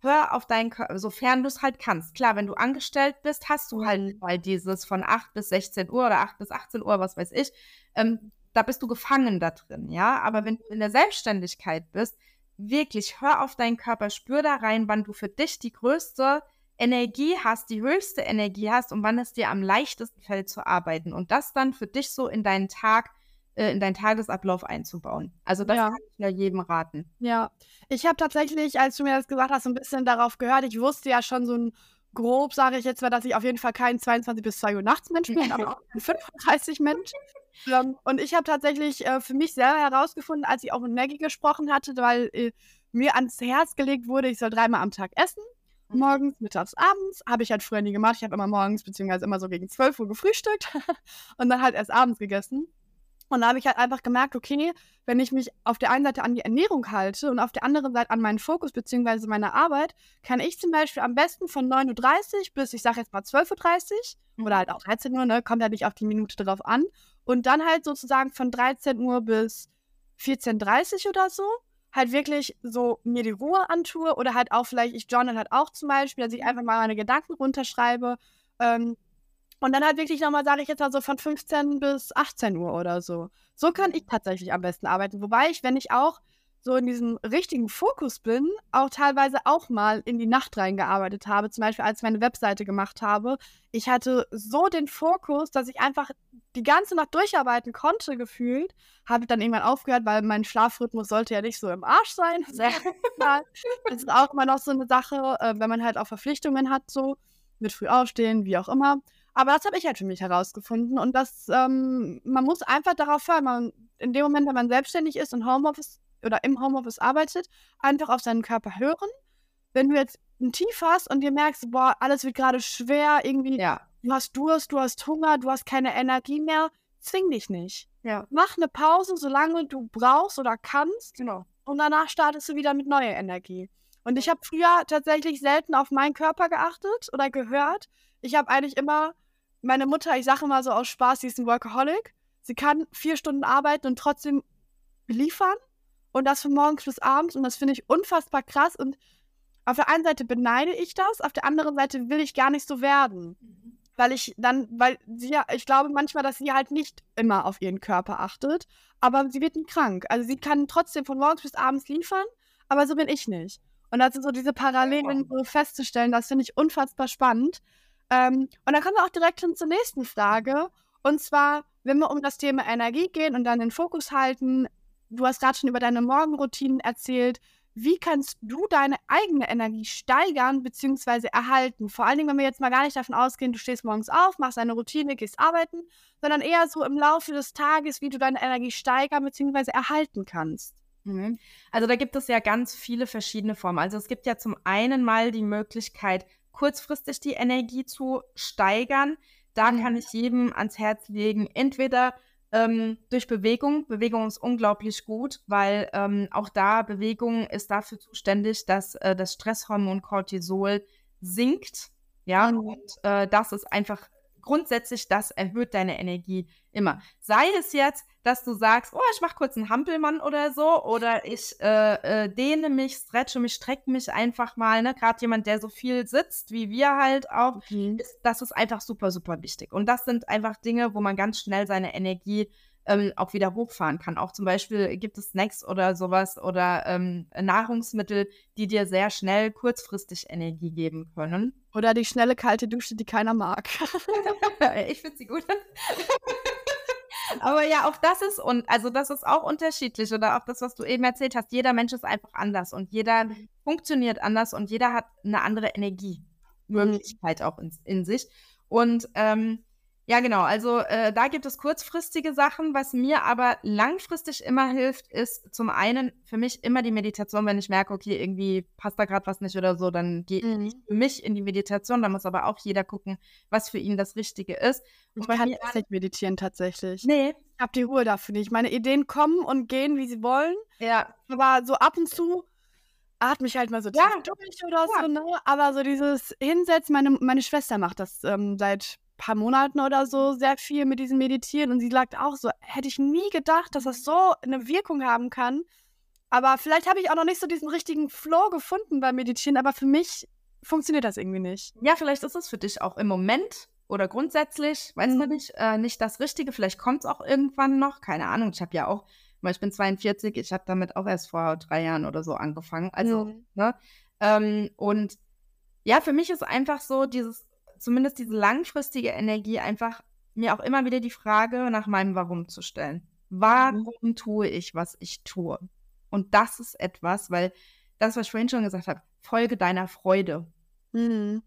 hör auf deinen Körper, sofern du es halt kannst. Klar, wenn du angestellt bist, hast du halt Mhm. mal dieses von 8 bis 16 Uhr oder 8 bis 18 Uhr, was weiß ich. Ähm, da bist du gefangen da drin, ja. Aber wenn du in der Selbstständigkeit bist, wirklich hör auf deinen Körper, spür da rein, wann du für dich die größte Energie hast, die höchste Energie hast und wann es dir am leichtesten fällt zu arbeiten und das dann für dich so in deinen Tag, äh, in deinen Tagesablauf einzubauen. Also das Ja. kann ich nur jedem raten. Ja, ich habe tatsächlich, als du mir das gesagt hast, so ein bisschen darauf gehört. Ich wusste ja schon so ein grob sage ich jetzt mal, dass ich auf jeden Fall kein 22 bis 2 Uhr nachts Mensch bin, aber auch ein 35 Mensch. Ähm, und ich habe tatsächlich äh, für mich selber herausgefunden, als ich auch mit Maggie gesprochen hatte, weil äh, mir ans Herz gelegt wurde, ich soll dreimal am Tag essen. Mhm. Morgens, mittags, abends. Habe ich halt früher nie gemacht. Ich habe immer morgens, beziehungsweise immer so gegen 12 Uhr gefrühstückt und dann halt erst abends gegessen. Und da habe ich halt einfach gemerkt, okay, wenn ich mich auf der einen Seite an die Ernährung halte und auf der anderen Seite an meinen Fokus bzw. meine Arbeit, kann ich zum Beispiel am besten von 9.30 Uhr bis, ich sage jetzt mal 12.30 Uhr oder halt auch 13 Uhr, ne, kommt ja nicht auf die Minute drauf an. Und dann halt sozusagen von 13 Uhr bis 14.30 Uhr oder so, halt wirklich so mir die Ruhe antue oder halt auch vielleicht, ich journal halt auch zum Beispiel, dass ich einfach mal meine Gedanken runterschreibe. Ähm, und dann halt wirklich nochmal, sage ich jetzt mal so von 15 bis 18 Uhr oder so. So kann ich tatsächlich am besten arbeiten. Wobei ich, wenn ich auch so in diesem richtigen Fokus bin, auch teilweise auch mal in die Nacht reingearbeitet habe. Zum Beispiel, als ich meine Webseite gemacht habe. Ich hatte so den Fokus, dass ich einfach die ganze Nacht durcharbeiten konnte, gefühlt. Habe dann irgendwann aufgehört, weil mein Schlafrhythmus sollte ja nicht so im Arsch sein. Das ist auch immer noch so eine Sache, äh, wenn man halt auch Verpflichtungen hat, so mit früh aufstehen, wie auch immer. Aber das habe ich halt für mich herausgefunden. Und das, ähm, man muss einfach darauf hören, man, in dem Moment, wenn man selbstständig ist und Homeoffice oder im Homeoffice arbeitet, einfach auf seinen Körper hören. Wenn du jetzt ein Tief hast und dir merkst, boah, alles wird gerade schwer, irgendwie, ja. du hast Durst, du hast Hunger, du hast keine Energie mehr, zwing dich nicht. Ja. Mach eine Pause, solange du brauchst oder kannst. Genau. Und danach startest du wieder mit neuer Energie. Und ich habe früher tatsächlich selten auf meinen Körper geachtet oder gehört. Ich habe eigentlich immer meine Mutter, ich sage immer so aus Spaß, sie ist ein Workaholic. Sie kann vier Stunden arbeiten und trotzdem liefern. Und das von morgens bis abends. Und das finde ich unfassbar krass. Und auf der einen Seite beneide ich das, auf der anderen Seite will ich gar nicht so werden. Weil ich dann, weil sie ja, ich glaube manchmal, dass sie halt nicht immer auf ihren Körper achtet, aber sie wird nie krank. Also sie kann trotzdem von morgens bis abends liefern, aber so bin ich nicht. Und sind so diese Parallelen so festzustellen, das finde ich unfassbar spannend. Ähm, und dann kommen wir auch direkt hin zur nächsten Frage. Und zwar, wenn wir um das Thema Energie gehen und dann den Fokus halten, du hast gerade schon über deine Morgenroutinen erzählt. Wie kannst du deine eigene Energie steigern bzw. erhalten? Vor allen Dingen, wenn wir jetzt mal gar nicht davon ausgehen, du stehst morgens auf, machst eine Routine, gehst arbeiten, sondern eher so im Laufe des Tages, wie du deine Energie steigern bzw. erhalten kannst. Mhm. Also da gibt es ja ganz viele verschiedene Formen. Also es gibt ja zum einen mal die Möglichkeit, kurzfristig die Energie zu steigern. Da mhm. kann ich jedem ans Herz legen, entweder ähm, durch Bewegung. Bewegung ist unglaublich gut, weil ähm, auch da Bewegung ist dafür zuständig, dass äh, das Stresshormon Cortisol sinkt. Ja, mhm. und äh, das ist einfach grundsätzlich, das erhöht deine Energie immer. Sei es jetzt, dass du sagst, oh, ich mache kurz einen Hampelmann oder so, oder ich äh, äh, dehne mich, stretche mich, strecke mich einfach mal. Ne? Gerade jemand, der so viel sitzt, wie wir halt auch, mhm. ist, das ist einfach super, super wichtig. Und das sind einfach Dinge, wo man ganz schnell seine Energie ähm, auch wieder hochfahren kann. Auch zum Beispiel gibt es Snacks oder sowas oder ähm, Nahrungsmittel, die dir sehr schnell kurzfristig Energie geben können. Oder die schnelle kalte Dusche, die keiner mag. ich finde sie gut. Aber ja, auch das ist und also das ist auch unterschiedlich oder auch das, was du eben erzählt hast. Jeder Mensch ist einfach anders und jeder mhm. funktioniert anders und jeder hat eine andere Energiemöglichkeit auch in, in sich. Und ähm, ja, genau. Also äh, da gibt es kurzfristige Sachen. Was mir aber langfristig immer hilft, ist zum einen für mich immer die Meditation. Wenn ich merke, okay, irgendwie passt da gerade was nicht oder so, dann gehe mhm. ich für mich in die Meditation. Da muss aber auch jeder gucken, was für ihn das Richtige ist. Und ich kann gar nicht meditieren tatsächlich. Nee. Ich habe die Ruhe dafür nicht. Meine Ideen kommen und gehen, wie sie wollen. Ja. Aber so ab und zu atme ich halt mal so ja. durch oder ja. so, ne? Aber so dieses Hinsetzen, meine, meine Schwester macht das ähm, seit paar Monaten oder so sehr viel mit diesem Meditieren und sie sagt auch so, hätte ich nie gedacht, dass das so eine Wirkung haben kann. Aber vielleicht habe ich auch noch nicht so diesen richtigen Flow gefunden beim Meditieren, aber für mich funktioniert das irgendwie nicht. Ja, vielleicht ist es für dich auch im Moment oder grundsätzlich, weiß mhm. man nicht, äh, nicht das Richtige. Vielleicht kommt es auch irgendwann noch, keine Ahnung. Ich habe ja auch, weil ich bin 42, ich habe damit auch erst vor drei Jahren oder so angefangen. Also, mhm. ne? Ähm, und ja, für mich ist einfach so dieses zumindest diese langfristige Energie einfach mir auch immer wieder die Frage nach meinem Warum zu stellen. Warum mhm. tue ich, was ich tue? Und das ist etwas, weil das, was ich vorhin schon gesagt habe, folge deiner Freude. Mhm.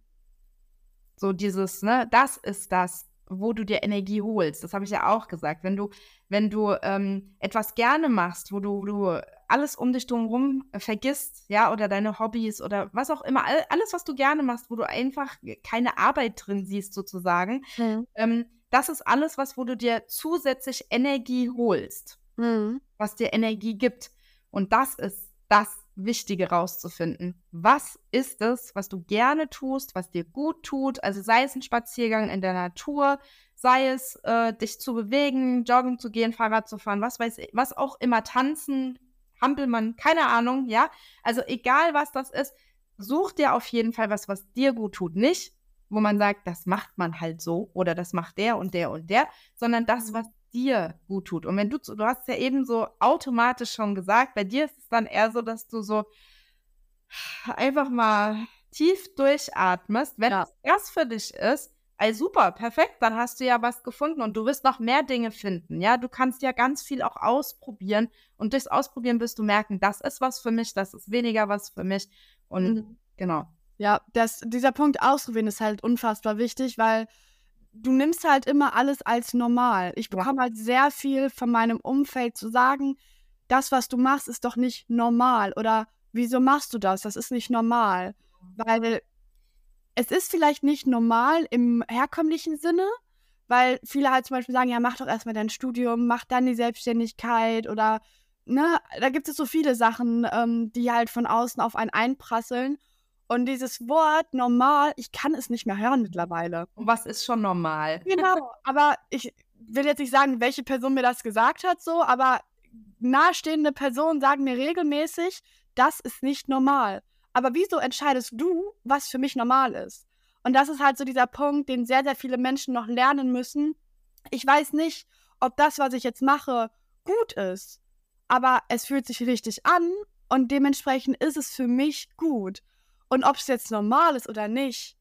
So dieses, ne, das ist das, wo du dir Energie holst. Das habe ich ja auch gesagt. Wenn du, wenn du ähm, etwas gerne machst, wo du, du alles um dich drumherum vergisst, ja, oder deine Hobbys oder was auch immer, alles, was du gerne machst, wo du einfach keine Arbeit drin siehst, sozusagen, mhm. ähm, das ist alles, was, wo du dir zusätzlich Energie holst, mhm. was dir Energie gibt. Und das ist das Wichtige rauszufinden. Was ist es, was du gerne tust, was dir gut tut? Also sei es ein Spaziergang in der Natur, sei es äh, dich zu bewegen, joggen zu gehen, Fahrrad zu fahren, was weiß ich, was auch immer, tanzen, Hampelmann, keine Ahnung, ja. Also egal was das ist, such dir auf jeden Fall was, was dir gut tut. Nicht, wo man sagt, das macht man halt so oder das macht der und der und der, sondern das, mhm. was dir gut tut. Und wenn du, du hast ja eben so automatisch schon gesagt, bei dir ist es dann eher so, dass du so einfach mal tief durchatmest. Wenn ja. das für dich ist, ey, super, perfekt, dann hast du ja was gefunden und du wirst noch mehr Dinge finden. Ja, du kannst ja ganz viel auch ausprobieren und durchs Ausprobieren wirst du merken, das ist was für mich, das ist weniger was für mich. Und mhm. genau. Ja, das, dieser Punkt ausprobieren ist halt unfassbar wichtig, weil du nimmst halt immer alles als normal. Ich bekomme halt sehr viel von meinem Umfeld zu sagen, das, was du machst, ist doch nicht normal. Oder wieso machst du das? Das ist nicht normal. Weil es ist vielleicht nicht normal im herkömmlichen Sinne, weil viele halt zum Beispiel sagen, ja, mach doch erstmal dein Studium, mach dann die Selbstständigkeit oder, ne, da gibt es so viele Sachen, ähm, die halt von außen auf einen einprasseln. Und dieses Wort normal, ich kann es nicht mehr hören mittlerweile. Und was ist schon normal? Genau, aber ich will jetzt nicht sagen, welche Person mir das gesagt hat, so, aber nahestehende Personen sagen mir regelmäßig, das ist nicht normal. Aber wieso entscheidest du, was für mich normal ist? Und das ist halt so dieser Punkt, den sehr, sehr viele Menschen noch lernen müssen. Ich weiß nicht, ob das, was ich jetzt mache, gut ist, aber es fühlt sich richtig an und dementsprechend ist es für mich gut. Und ob es jetzt normal ist oder nicht,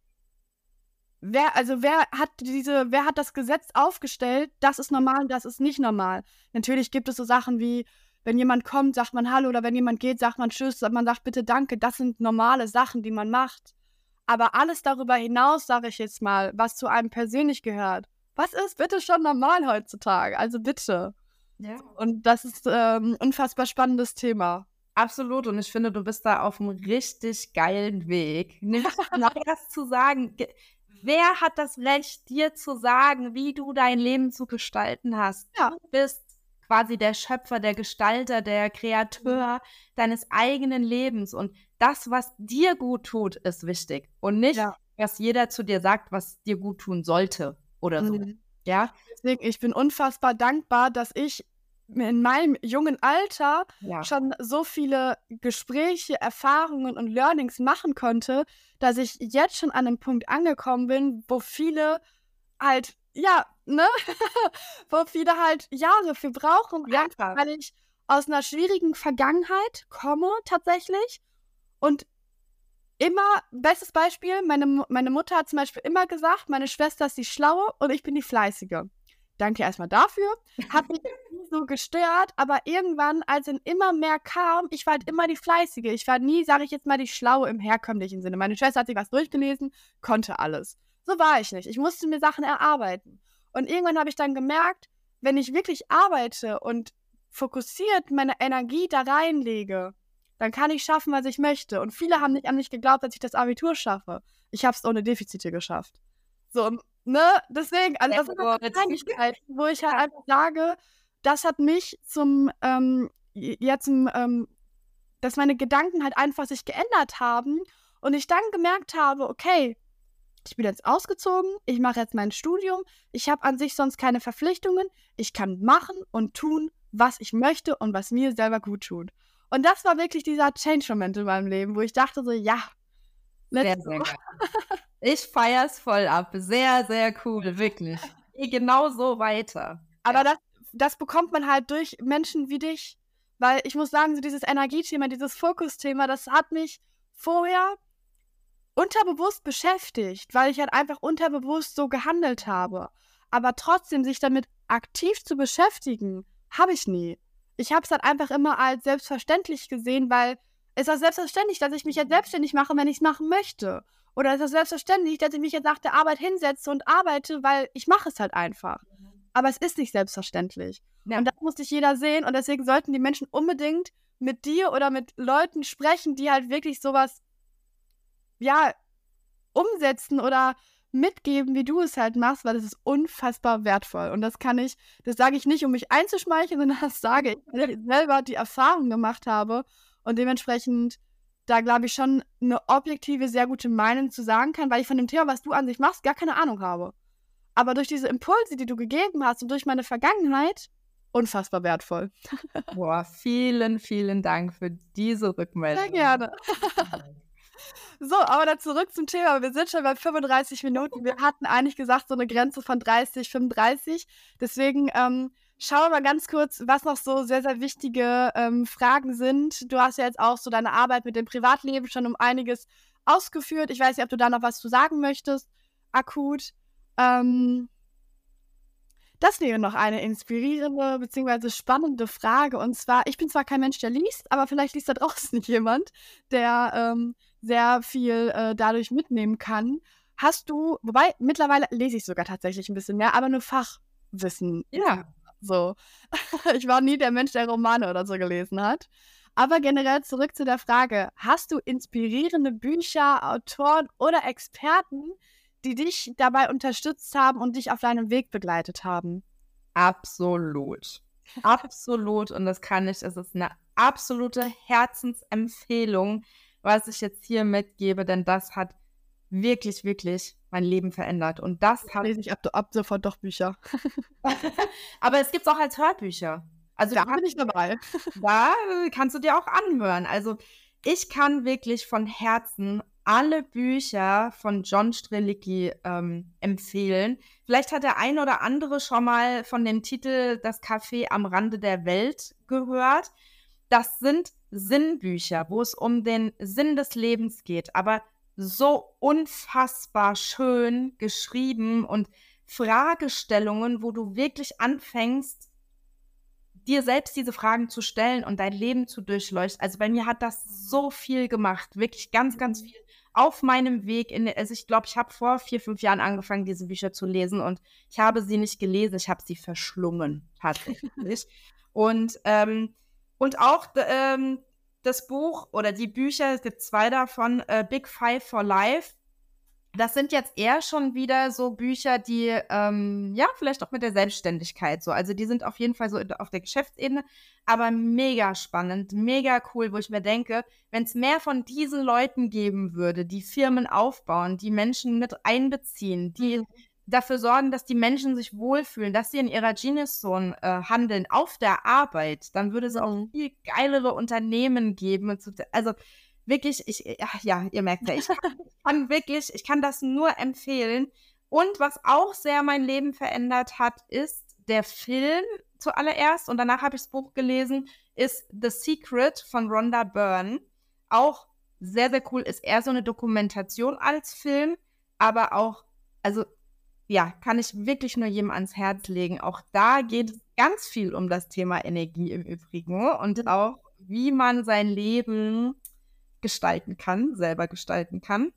wer, also wer hat diese, wer hat das Gesetz aufgestellt, das ist normal und das ist nicht normal. Natürlich gibt es so Sachen wie, wenn jemand kommt, sagt man Hallo oder wenn jemand geht, sagt man Tschüss, man sagt bitte Danke. Das sind normale Sachen, die man macht. Aber alles darüber hinaus, sage ich jetzt mal, was zu einem persönlich gehört, was ist bitte schon normal heutzutage? Also bitte. Ja. Und das ist ähm, ein unfassbar spannendes Thema. Absolut. Und ich finde, du bist da auf einem richtig geilen Weg. Nämlich das zu sagen. Wer hat das Recht, dir zu sagen, wie du dein Leben zu gestalten hast? Ja. Du bist quasi der Schöpfer, der Gestalter, der Kreateur deines eigenen Lebens. Und das, was dir gut tut, ist wichtig. Und nicht, ja. was jeder zu dir sagt, was dir gut tun sollte oder so. Mhm. Ja. Deswegen, ich bin unfassbar dankbar, dass ich in meinem jungen Alter ja. schon so viele Gespräche, Erfahrungen und Learnings machen konnte, dass ich jetzt schon an einem Punkt angekommen bin, wo viele halt, ja, ne, wo viele halt Jahre für brauchen, ja, einfach, weil ich aus einer schwierigen Vergangenheit komme tatsächlich und immer, bestes Beispiel, meine, meine Mutter hat zum Beispiel immer gesagt, meine Schwester ist die Schlaue und ich bin die Fleißige. Danke erstmal dafür. Hat mich nie so gestört, aber irgendwann, als dann immer mehr kam, ich war halt immer die Fleißige. Ich war nie, sage ich jetzt mal, die Schlaue im herkömmlichen Sinne. Meine Schwester hat sich was durchgelesen, konnte alles. So war ich nicht. Ich musste mir Sachen erarbeiten. Und irgendwann habe ich dann gemerkt, wenn ich wirklich arbeite und fokussiert meine Energie da reinlege, dann kann ich schaffen, was ich möchte. Und viele haben nicht an mich geglaubt, dass ich das Abitur schaffe. Ich habe es ohne Defizite geschafft. So, Ne? Deswegen, also das sind Kleinigkeiten, wo ich halt einfach sage, das hat mich zum, ähm, jetzt, ähm, dass meine Gedanken halt einfach sich geändert haben und ich dann gemerkt habe, okay, ich bin jetzt ausgezogen, ich mache jetzt mein Studium, ich habe an sich sonst keine Verpflichtungen, ich kann machen und tun, was ich möchte und was mir selber gut tut. Und das war wirklich dieser Change-Moment in meinem Leben, wo ich dachte so, ja, let's sehr, go. Sehr Ich feiere es voll ab. Sehr, sehr cool, wirklich. genau so weiter. Aber das, das bekommt man halt durch Menschen wie dich. Weil ich muss sagen, so dieses Energiethema, dieses Fokusthema, das hat mich vorher unterbewusst beschäftigt, weil ich halt einfach unterbewusst so gehandelt habe. Aber trotzdem sich damit aktiv zu beschäftigen, habe ich nie. Ich habe es halt einfach immer als selbstverständlich gesehen, weil es ist selbstverständlich, dass ich mich jetzt selbstständig mache, wenn ich es machen möchte. Oder ist das selbstverständlich, dass ich mich jetzt nach der Arbeit hinsetze und arbeite, weil ich mache es halt einfach. Aber es ist nicht selbstverständlich. Ja. Und das muss sich jeder sehen. Und deswegen sollten die Menschen unbedingt mit dir oder mit Leuten sprechen, die halt wirklich sowas, ja, umsetzen oder mitgeben, wie du es halt machst, weil das ist unfassbar wertvoll. Und das kann ich, das sage ich nicht, um mich einzuschmeicheln, sondern das sage ich, weil ich selber die Erfahrung gemacht habe und dementsprechend da, glaube ich, schon eine objektive, sehr gute Meinung zu sagen kann, weil ich von dem Thema, was du an sich machst, gar keine Ahnung habe. Aber durch diese Impulse, die du gegeben hast und durch meine Vergangenheit, unfassbar wertvoll. Boah, vielen, vielen Dank für diese Rückmeldung. Sehr gerne. So, aber dann zurück zum Thema. Wir sind schon bei 35 Minuten. Wir hatten eigentlich gesagt, so eine Grenze von 30, 35. Deswegen ähm, schauen wir mal ganz kurz, was noch so sehr, sehr wichtige ähm, Fragen sind. Du hast ja jetzt auch so deine Arbeit mit dem Privatleben schon um einiges ausgeführt. Ich weiß nicht, ob du da noch was zu sagen möchtest, akut. Ähm, das wäre noch eine inspirierende bzw. spannende Frage. Und zwar, ich bin zwar kein Mensch, der liest, aber vielleicht liest da draußen jemand, der ähm, sehr viel äh, dadurch mitnehmen kann. Hast du, wobei mittlerweile lese ich sogar tatsächlich ein bisschen mehr, aber nur Fachwissen. Ja. So. ich war nie der Mensch, der Romane oder so gelesen hat. Aber generell zurück zu der Frage: Hast du inspirierende Bücher, Autoren oder Experten, die dich dabei unterstützt haben und dich auf deinem Weg begleitet haben? Absolut. Absolut. Und das kann ich, es ist eine absolute Herzensempfehlung was ich jetzt hier mitgebe, denn das hat wirklich, wirklich mein Leben verändert. Und das hat. Lese ich ab, ab sofort doch Bücher. Aber es gibt es auch als Hörbücher. Also da bin ich dabei. Da kannst du dir auch anhören. Also ich kann wirklich von Herzen alle Bücher von John Strelicki ähm, empfehlen. Vielleicht hat der ein oder andere schon mal von dem Titel Das Café am Rande der Welt gehört. Das sind Sinnbücher, wo es um den Sinn des Lebens geht, aber so unfassbar schön geschrieben und Fragestellungen, wo du wirklich anfängst, dir selbst diese Fragen zu stellen und dein Leben zu durchleuchten. Also bei mir hat das so viel gemacht, wirklich ganz, ganz mhm. viel auf meinem Weg. In, also ich glaube, ich habe vor vier, fünf Jahren angefangen, diese Bücher zu lesen und ich habe sie nicht gelesen, ich habe sie verschlungen, tatsächlich. und ähm, und auch ähm, das Buch oder die Bücher, es gibt zwei davon, äh, Big Five for Life. Das sind jetzt eher schon wieder so Bücher, die, ähm, ja, vielleicht auch mit der Selbstständigkeit so. Also die sind auf jeden Fall so auf der Geschäftsebene, aber mega spannend, mega cool, wo ich mir denke, wenn es mehr von diesen Leuten geben würde, die Firmen aufbauen, die Menschen mit einbeziehen, die mhm dafür sorgen, dass die Menschen sich wohlfühlen, dass sie in ihrer Genius Zone äh, handeln auf der Arbeit, dann würde es auch mhm. viel geilere Unternehmen geben. Also wirklich, ich, ja, ihr merkt ja, ich kann wirklich, ich kann das nur empfehlen. Und was auch sehr mein Leben verändert hat, ist der Film zuallererst und danach habe ich das Buch gelesen, ist The Secret von Rhonda Byrne. Auch sehr, sehr cool, ist eher so eine Dokumentation als Film, aber auch, also ja, kann ich wirklich nur jedem ans Herz legen. Auch da geht es ganz viel um das Thema Energie im Übrigen und auch, wie man sein Leben gestalten kann, selber gestalten kann.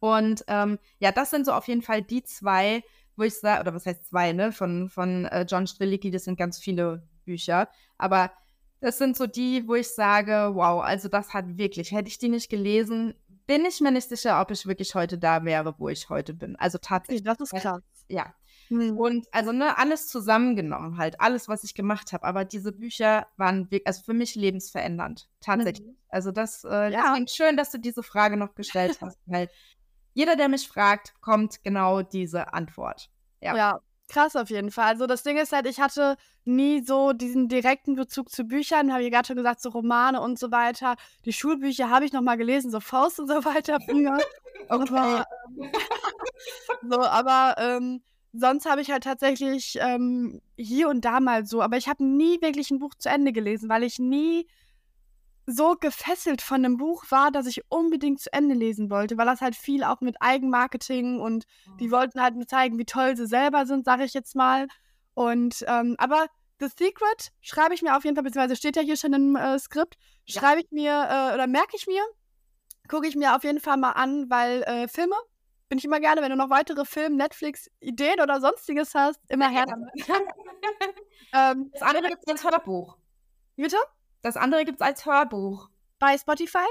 Und ähm, ja, das sind so auf jeden Fall die zwei, wo ich sage, oder was heißt zwei, ne, von, von äh, John Strilicki, das sind ganz viele Bücher, aber das sind so die, wo ich sage, wow, also das hat wirklich, hätte ich die nicht gelesen, bin ich mir nicht sicher, ob ich wirklich heute da wäre, wo ich heute bin. Also tatsächlich. Das ist krass. Ja. Hm. Und also ne, alles zusammengenommen halt, alles, was ich gemacht habe. Aber diese Bücher waren wirklich, also für mich lebensverändernd. Tatsächlich. Mhm. Also das, äh, ja. deswegen schön, dass du diese Frage noch gestellt hast, weil jeder, der mich fragt, kommt genau diese Antwort. Ja. ja, Krass auf jeden Fall. Also das Ding ist halt, ich hatte nie so diesen direkten Bezug zu Büchern, habe ich gerade schon gesagt, so Romane und so weiter. Die Schulbücher habe ich noch mal gelesen, so Faust und so weiter früher. okay. Aber, ähm, so, aber ähm, sonst habe ich halt tatsächlich ähm, hier und da mal so, aber ich habe nie wirklich ein Buch zu Ende gelesen, weil ich nie so gefesselt von dem Buch war, dass ich unbedingt zu Ende lesen wollte, weil das halt viel auch mit Eigenmarketing und die mhm. wollten halt mir zeigen, wie toll sie selber sind, sage ich jetzt mal. Und ähm, aber The Secret schreibe ich mir auf jeden Fall, beziehungsweise steht ja hier schon im äh, Skript, schreibe ich mir äh, oder merke ich mir gucke ich mir auf jeden Fall mal an, weil äh, Filme bin ich immer gerne, wenn du noch weitere Film, Netflix-Ideen oder sonstiges hast, immer her damit. ähm, das andere gibt es als Hörbuch. Bitte? Das andere gibt es als Hörbuch. Bei Spotify?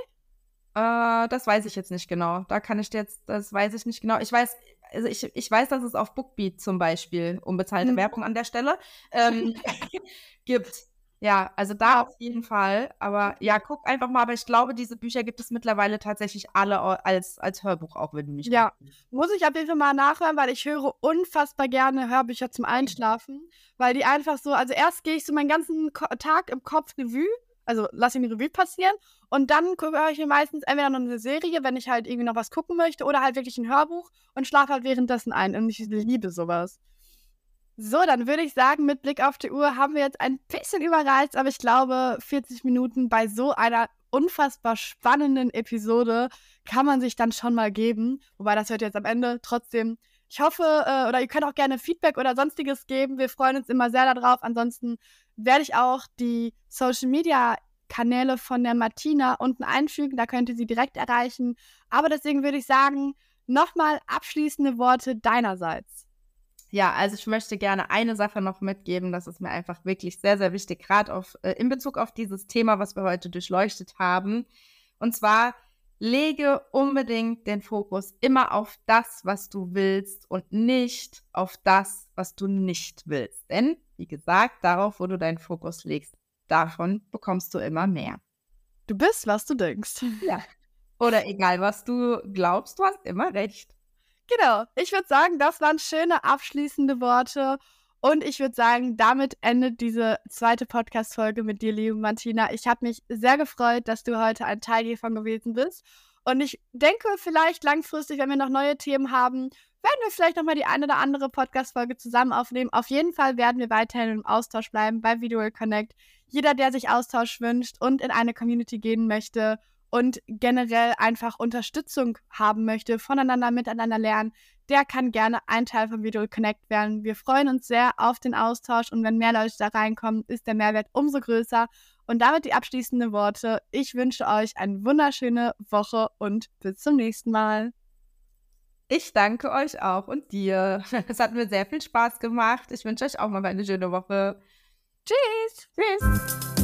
Äh, das weiß ich jetzt nicht genau. Da kann ich jetzt, das weiß ich nicht genau. Ich weiß, also ich, ich weiß, dass es auf Bookbeat zum Beispiel, unbezahlte mhm. Werbung an der Stelle, ähm, gibt. Ja, also da auf jeden Fall. Aber ja, guck einfach mal. Aber ich glaube, diese Bücher gibt es mittlerweile tatsächlich alle als, als Hörbuch auch, wenn du mich Ja, muss ich auf jeden Fall mal nachhören, weil ich höre unfassbar gerne Hörbücher zum Einschlafen, weil die einfach so, also erst gehe ich so meinen ganzen Ko Tag im Kopf Revue, also lasse ich die Revue passieren und dann höre ich mir meistens entweder noch eine Serie, wenn ich halt irgendwie noch was gucken möchte oder halt wirklich ein Hörbuch und schlafe halt währenddessen ein und ich liebe sowas. So, dann würde ich sagen, mit Blick auf die Uhr haben wir jetzt ein bisschen überreizt, aber ich glaube, 40 Minuten bei so einer unfassbar spannenden Episode kann man sich dann schon mal geben. Wobei das wird jetzt am Ende trotzdem. Ich hoffe, äh, oder ihr könnt auch gerne Feedback oder sonstiges geben. Wir freuen uns immer sehr darauf. Ansonsten werde ich auch die Social Media Kanäle von der Martina unten einfügen. Da könnt ihr sie direkt erreichen. Aber deswegen würde ich sagen, nochmal abschließende Worte deinerseits. Ja, also ich möchte gerne eine Sache noch mitgeben, das ist mir einfach wirklich sehr, sehr wichtig, gerade äh, in Bezug auf dieses Thema, was wir heute durchleuchtet haben. Und zwar lege unbedingt den Fokus immer auf das, was du willst und nicht auf das, was du nicht willst. Denn, wie gesagt, darauf, wo du deinen Fokus legst, davon bekommst du immer mehr. Du bist, was du denkst. Ja. Oder egal, was du glaubst, du hast immer recht. Genau. Ich würde sagen, das waren schöne abschließende Worte. Und ich würde sagen, damit endet diese zweite Podcast-Folge mit dir, liebe Martina. Ich habe mich sehr gefreut, dass du heute ein Teil hiervon gewesen bist. Und ich denke, vielleicht langfristig, wenn wir noch neue Themen haben, werden wir vielleicht nochmal die eine oder andere Podcast-Folge zusammen aufnehmen. Auf jeden Fall werden wir weiterhin im Austausch bleiben bei Video Connect. Jeder, der sich Austausch wünscht und in eine Community gehen möchte und generell einfach Unterstützung haben möchte, voneinander, miteinander lernen, der kann gerne ein Teil von Video Connect werden. Wir freuen uns sehr auf den Austausch und wenn mehr Leute da reinkommen, ist der Mehrwert umso größer. Und damit die abschließenden Worte. Ich wünsche euch eine wunderschöne Woche und bis zum nächsten Mal. Ich danke euch auch und dir. Es hat mir sehr viel Spaß gemacht. Ich wünsche euch auch noch eine schöne Woche. Tschüss. Tschüss.